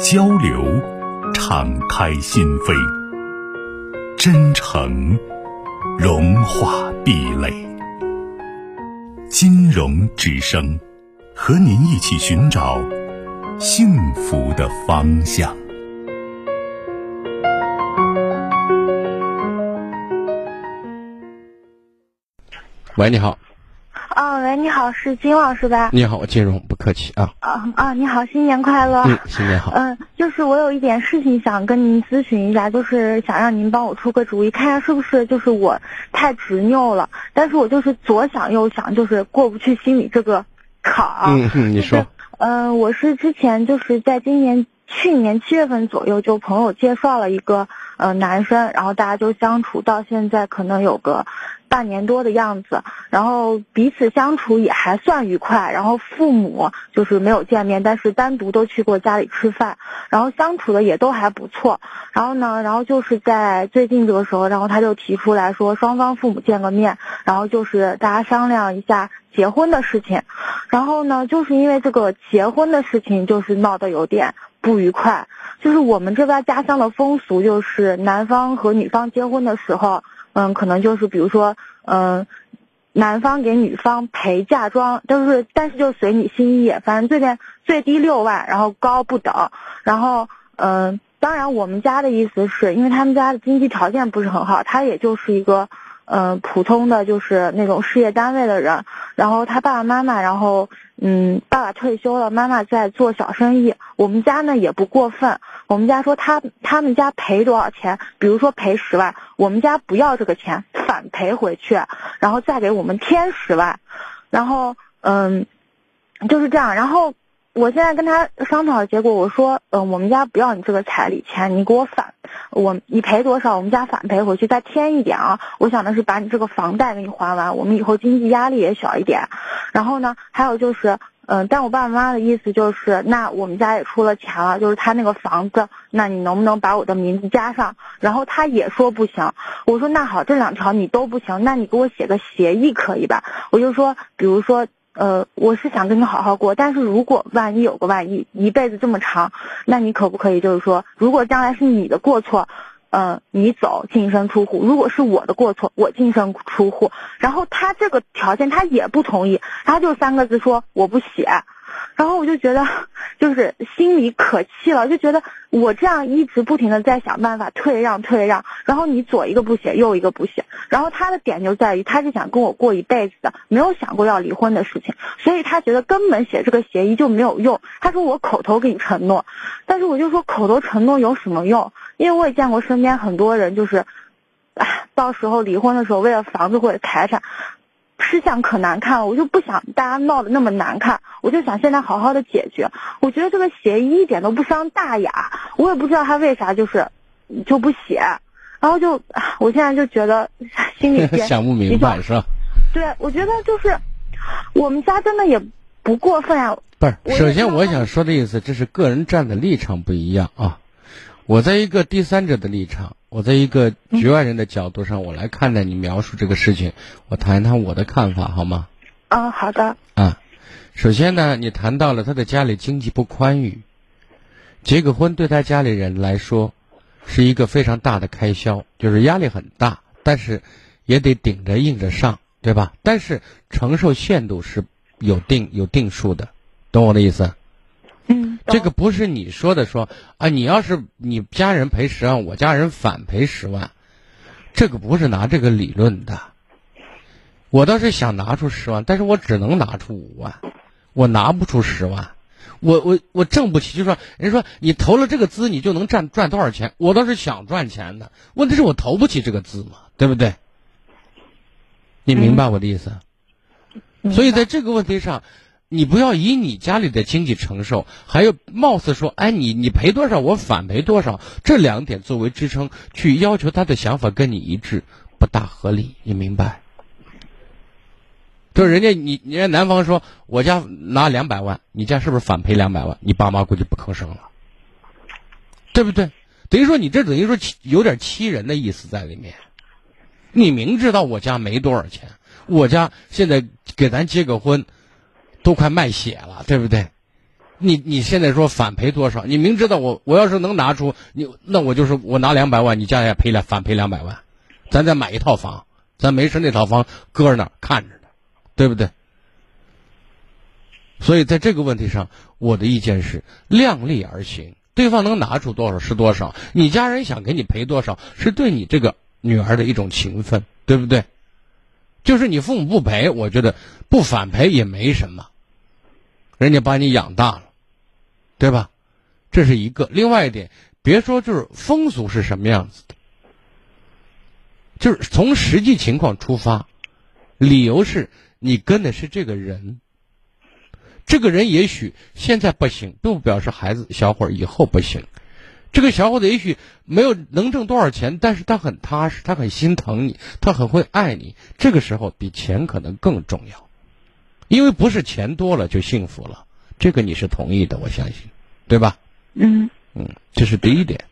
交流，敞开心扉；真诚，融化壁垒。金融之声，和您一起寻找幸福的方向。喂，你好。哦，喂，你好，是金老师吧？你好，金融，不客气啊。啊啊，你好，新年快乐。嗯，新年好。嗯，就是我有一点事情想跟您咨询一下，就是想让您帮我出个主意，看一下是不是就是我太执拗了，但是我就是左想右想，就是过不去心里这个坎儿。嗯嗯，你说。嗯，我是之前就是在今年去年七月份左右，就朋友介绍了一个呃男生，然后大家就相处到现在，可能有个。半年多的样子，然后彼此相处也还算愉快，然后父母就是没有见面，但是单独都去过家里吃饭，然后相处的也都还不错。然后呢，然后就是在最近这个时候，然后他就提出来说双方父母见个面，然后就是大家商量一下结婚的事情。然后呢，就是因为这个结婚的事情，就是闹得有点不愉快。就是我们这边家乡的风俗，就是男方和女方结婚的时候。嗯，可能就是比如说，嗯，男方给女方陪嫁妆，就是但是就随你心意，反正最低最低六万，然后高不等，然后嗯，当然我们家的意思是因为他们家的经济条件不是很好，他也就是一个。嗯，普通的就是那种事业单位的人，然后他爸爸妈妈，然后嗯，爸爸退休了，妈妈在做小生意。我们家呢也不过分，我们家说他他们家赔多少钱，比如说赔十万，我们家不要这个钱，反赔回去，然后再给我们添十万，然后嗯，就是这样，然后。我现在跟他商讨的结果，我说，嗯，我们家不要你这个彩礼钱，你给我返，我你赔多少，我们家返赔回去，再添一点啊。我想的是把你这个房贷给你还完，我们以后经济压力也小一点。然后呢，还有就是，嗯，但我爸爸妈妈的意思就是，那我们家也出了钱了，就是他那个房子，那你能不能把我的名字加上？然后他也说不行。我说那好，这两条你都不行，那你给我写个协议可以吧？我就说，比如说。呃，我是想跟你好好过，但是如果万一有个万一，一辈子这么长，那你可不可以就是说，如果将来是你的过错，嗯，你走净身出户；如果是我的过错，我净身出户。然后他这个条件他也不同意，他就三个字说我不写。然后我就觉得，就是心里可气了，就觉得我这样一直不停的在想办法退让退让，然后你左一个不写，右一个不写，然后他的点就在于他是想跟我过一辈子的，没有想过要离婚的事情，所以他觉得根本写这个协议就没有用。他说我口头给你承诺，但是我就说口头承诺有什么用？因为我也见过身边很多人，就是，唉，到时候离婚的时候为了房子或者财产。吃相可难看了，我就不想大家闹得那么难看，我就想现在好好的解决。我觉得这个协议一点都不伤大雅，我也不知道他为啥就是就不写，然后就我现在就觉得心里边 想不明白是吧？对，我觉得就是我们家真的也不过分啊。不是，首先我想说的意思，这是个人站的立场不一样啊。我在一个第三者的立场，我在一个局外人的角度上，我来看待你描述这个事情，我谈一谈我的看法，好吗？嗯，好的。啊，首先呢，你谈到了他的家里经济不宽裕，结个婚对他家里人来说是一个非常大的开销，就是压力很大，但是也得顶着硬着上，对吧？但是承受限度是有定有定数的，懂我的意思？嗯，这个不是你说的，说啊，你要是你家人赔十万，我家人反赔十万，这个不是拿这个理论的。我倒是想拿出十万，但是我只能拿出五万，我拿不出十万，我我我挣不起。就说人说你投了这个资，你就能赚赚多少钱？我倒是想赚钱的，问题是我投不起这个资嘛，对不对？你明白我的意思？所以在这个问题上。你不要以你家里的经济承受，还有貌似说，哎，你你赔多少，我反赔多少，这两点作为支撑，去要求他的想法跟你一致，不大合理，你明白？就人家你，人家男方说我家拿两百万，你家是不是反赔两百万？你爸妈估计不吭声了，对不对？等于说你这等于说有点欺人的意思在里面。你明知道我家没多少钱，我家现在给咱结个婚，都快卖血了，对不对？你你现在说反赔多少？你明知道我我要是能拿出你，那我就是我拿两百万，你家也赔了反赔两百万，咱再买一套房，咱没事那套房搁着那看着呢。对不对？所以在这个问题上，我的意见是量力而行。对方能拿出多少是多少，你家人想给你赔多少，是对你这个女儿的一种情分，对不对？就是你父母不赔，我觉得不反赔也没什么，人家把你养大了，对吧？这是一个。另外一点，别说就是风俗是什么样子的，就是从实际情况出发，理由是。你跟的是这个人，这个人也许现在不行，并不表示孩子小伙儿以后不行。这个小伙子也许没有能挣多少钱，但是他很踏实，他很心疼你，他很会爱你。这个时候比钱可能更重要，因为不是钱多了就幸福了。这个你是同意的，我相信，对吧？嗯嗯，这是第一点。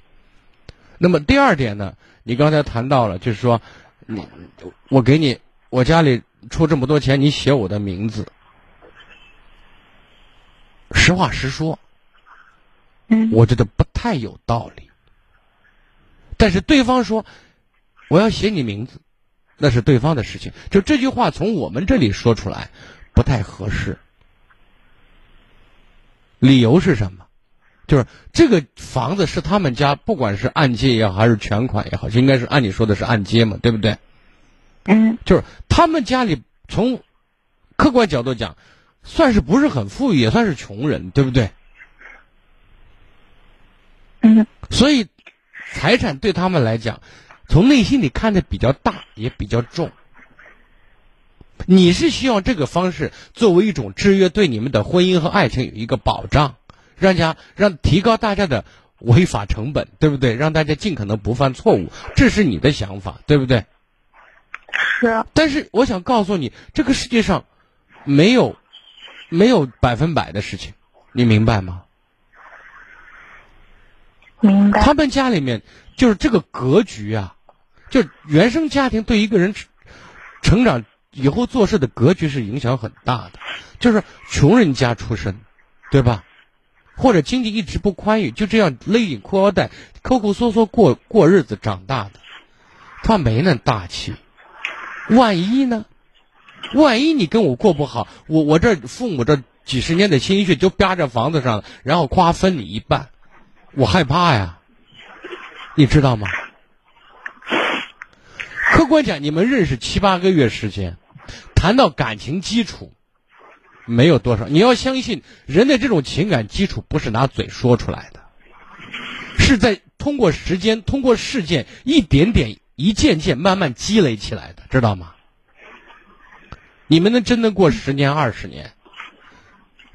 那么第二点呢？你刚才谈到了，就是说，你我给你我家里。出这么多钱，你写我的名字，实话实说，嗯，我觉得不太有道理。但是对方说我要写你名字，那是对方的事情。就这句话从我们这里说出来不太合适。理由是什么？就是这个房子是他们家，不管是按揭也好，还是全款也好，应该是按你说的是按揭嘛，对不对？嗯，就是他们家里从客观角度讲，算是不是很富裕，也算是穷人，对不对？嗯，所以财产对他们来讲，从内心里看的比较大，也比较重。你是希望这个方式作为一种制约，对你们的婚姻和爱情有一个保障，让家让提高大家的违法成本，对不对？让大家尽可能不犯错误，这是你的想法，对不对？是，但是我想告诉你，这个世界上没有没有百分百的事情，你明白吗？明白。他们家里面就是这个格局啊，就原生家庭对一个人成长以后做事的格局是影响很大的。就是穷人家出身，对吧？或者经济一直不宽裕，就这样勒紧裤腰带、抠抠缩缩过过日子长大的，他没那大气。万一呢？万一你跟我过不好，我我这父母这几十年的心血就扒着房子上了，然后夸分你一半，我害怕呀，你知道吗？客观讲，你们认识七八个月时间，谈到感情基础，没有多少。你要相信，人的这种情感基础不是拿嘴说出来的，是在通过时间、通过事件一点点。一件件慢慢积累起来的，知道吗？你们能真的过十年二十年？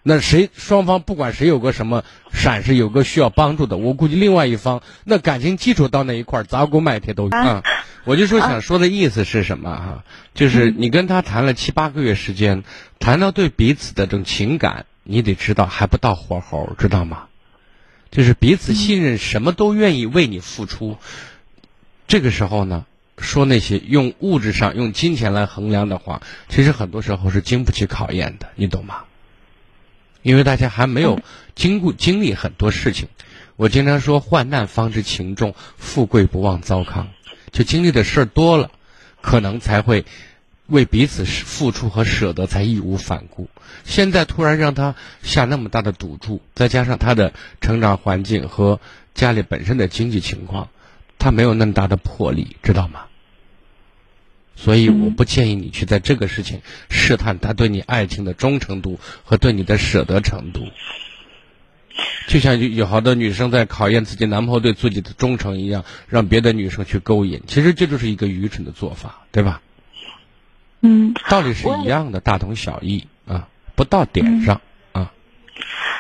那谁双方不管谁有个什么闪失，有个需要帮助的，我估计另外一方那感情基础到那一块砸锅卖铁都啊。我就说想说的意思是什么哈？就是你跟他谈了七八个月时间，谈到对彼此的这种情感，你得知道还不到火候，知道吗？就是彼此信任，什么都愿意为你付出。这个时候呢，说那些用物质上、用金钱来衡量的话，其实很多时候是经不起考验的，你懂吗？因为大家还没有经过经历很多事情。我经常说，患难方知情重，富贵不忘糟糠。就经历的事儿多了，可能才会为彼此付出和舍得，才义无反顾。现在突然让他下那么大的赌注，再加上他的成长环境和家里本身的经济情况。他没有那么大的魄力，知道吗？所以我不建议你去在这个事情试探他对你爱情的忠诚度和对你的舍得程度。就像有有好多女生在考验自己男朋友对自己的忠诚一样，让别的女生去勾引，其实这就是一个愚蠢的做法，对吧？嗯，道理是一样的，大同小异啊。不到点上啊。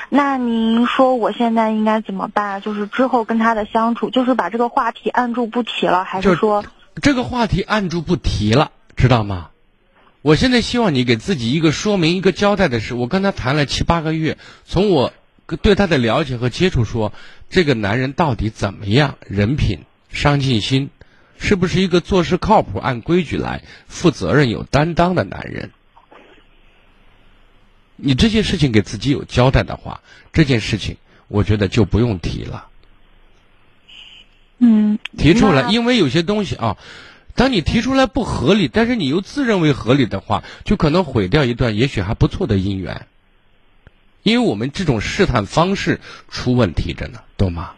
那您说我现在应该怎么办？就是之后跟他的相处，就是把这个话题按住不提了，还是说这个话题按住不提了，知道吗？我现在希望你给自己一个说明、一个交代的是，我跟他谈了七八个月，从我对他的了解和接触说，这个男人到底怎么样？人品、上进心，是不是一个做事靠谱、按规矩来、负责任、有担当的男人？你这件事情给自己有交代的话，这件事情我觉得就不用提了。嗯，提出来，因为有些东西啊，当你提出来不合理，但是你又自认为合理的话，就可能毁掉一段也许还不错的姻缘。因为我们这种试探方式出问题着呢，懂吗？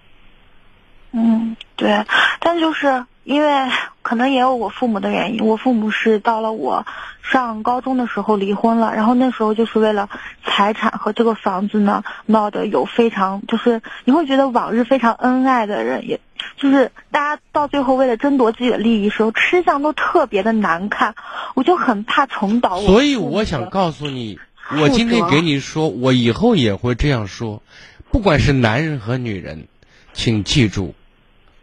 嗯，对，但就是因为可能也有我父母的原因，我父母是到了我上高中的时候离婚了，然后那时候就是为了财产和这个房子呢闹得有非常就是你会觉得往日非常恩爱的人，也就是大家到最后为了争夺自己的利益时候吃相都特别的难看，我就很怕重蹈我所以我想告诉你，我今天给你说，我以后也会这样说，不管是男人和女人，请记住，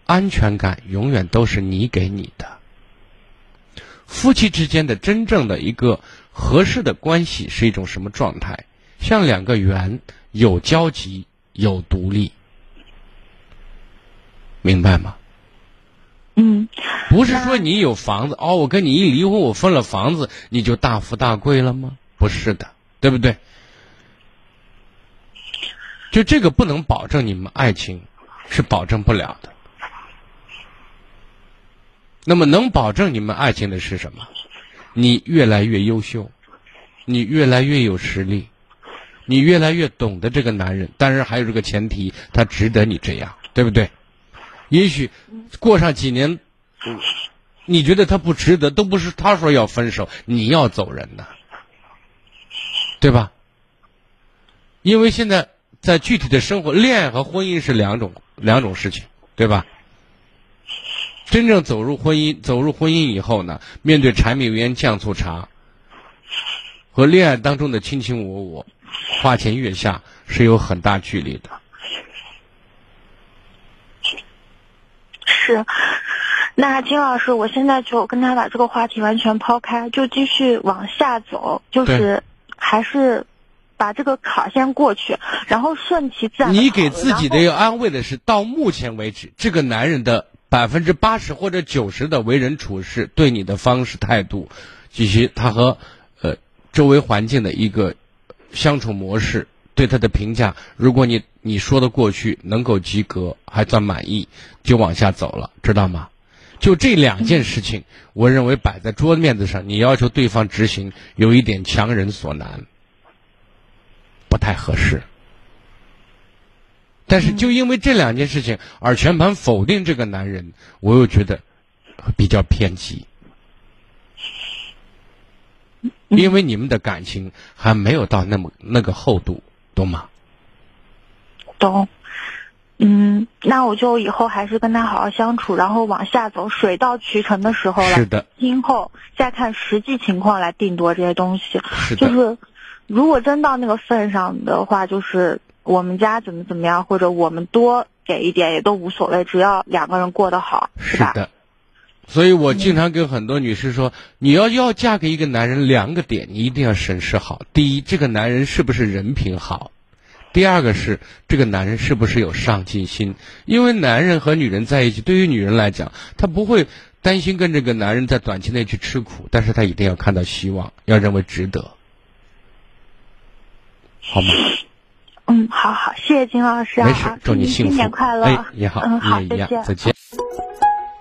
安全感永远都是你给你的。夫妻之间的真正的一个合适的关系是一种什么状态？像两个圆，有交集，有独立，明白吗？嗯不是说你有房子哦，我跟你一离婚，我分了房子，你就大富大贵了吗？不是的，对不对？就这个不能保证你们爱情，是保证不了的。那么能保证你们爱情的是什么？你越来越优秀，你越来越有实力，你越来越懂得这个男人。当然还有这个前提，他值得你这样，对不对？也许过上几年，嗯你觉得他不值得，都不是他说要分手，你要走人呢，对吧？因为现在在具体的生活，恋爱和婚姻是两种两种事情，对吧？真正走入婚姻，走入婚姻以后呢，面对柴米油盐酱醋茶，和恋爱当中的卿卿我我、花前月下是有很大距离的。是，那金老师，我现在就跟他把这个话题完全抛开，就继续往下走，就是还是把这个坎儿先过去，然后顺其自然你。给自己的然后一个安慰的是，到目前为止，这个男人的百分之八十或者九十的为人处事、对你的方式态度，以及他和呃周围环境的一个相处模式，对他的评价，如果你你说的过去，能够及格，还算满意，就往下走了，知道吗？就这两件事情，我认为摆在桌面子上，你要求对方执行，有一点强人所难，不太合适。但是就因为这两件事情而全盘否定这个男人，我又觉得比较偏激，因为你们的感情还没有到那么那个厚度，懂吗？懂。嗯，那我就以后还是跟他好好相处，然后往下走，水到渠成的时候了。是的，今后再看实际情况来定夺这些东西。是的，就是，如果真到那个份上的话，就是我们家怎么怎么样，或者我们多给一点也都无所谓，只要两个人过得好，吧？是的。所以我经常跟很多女士说，你要要嫁给一个男人，两个点你一定要审视好。第一，这个男人是不是人品好；第二个是这个男人是不是有上进心。因为男人和女人在一起，对于女人来讲，她不会担心跟这个男人在短期内去吃苦，但是她一定要看到希望，要认为值得，好吗？嗯，好好，谢谢金老师啊，没事，祝你幸福。新年快乐。哎，你好，嗯，好，你也一样，再见。再见。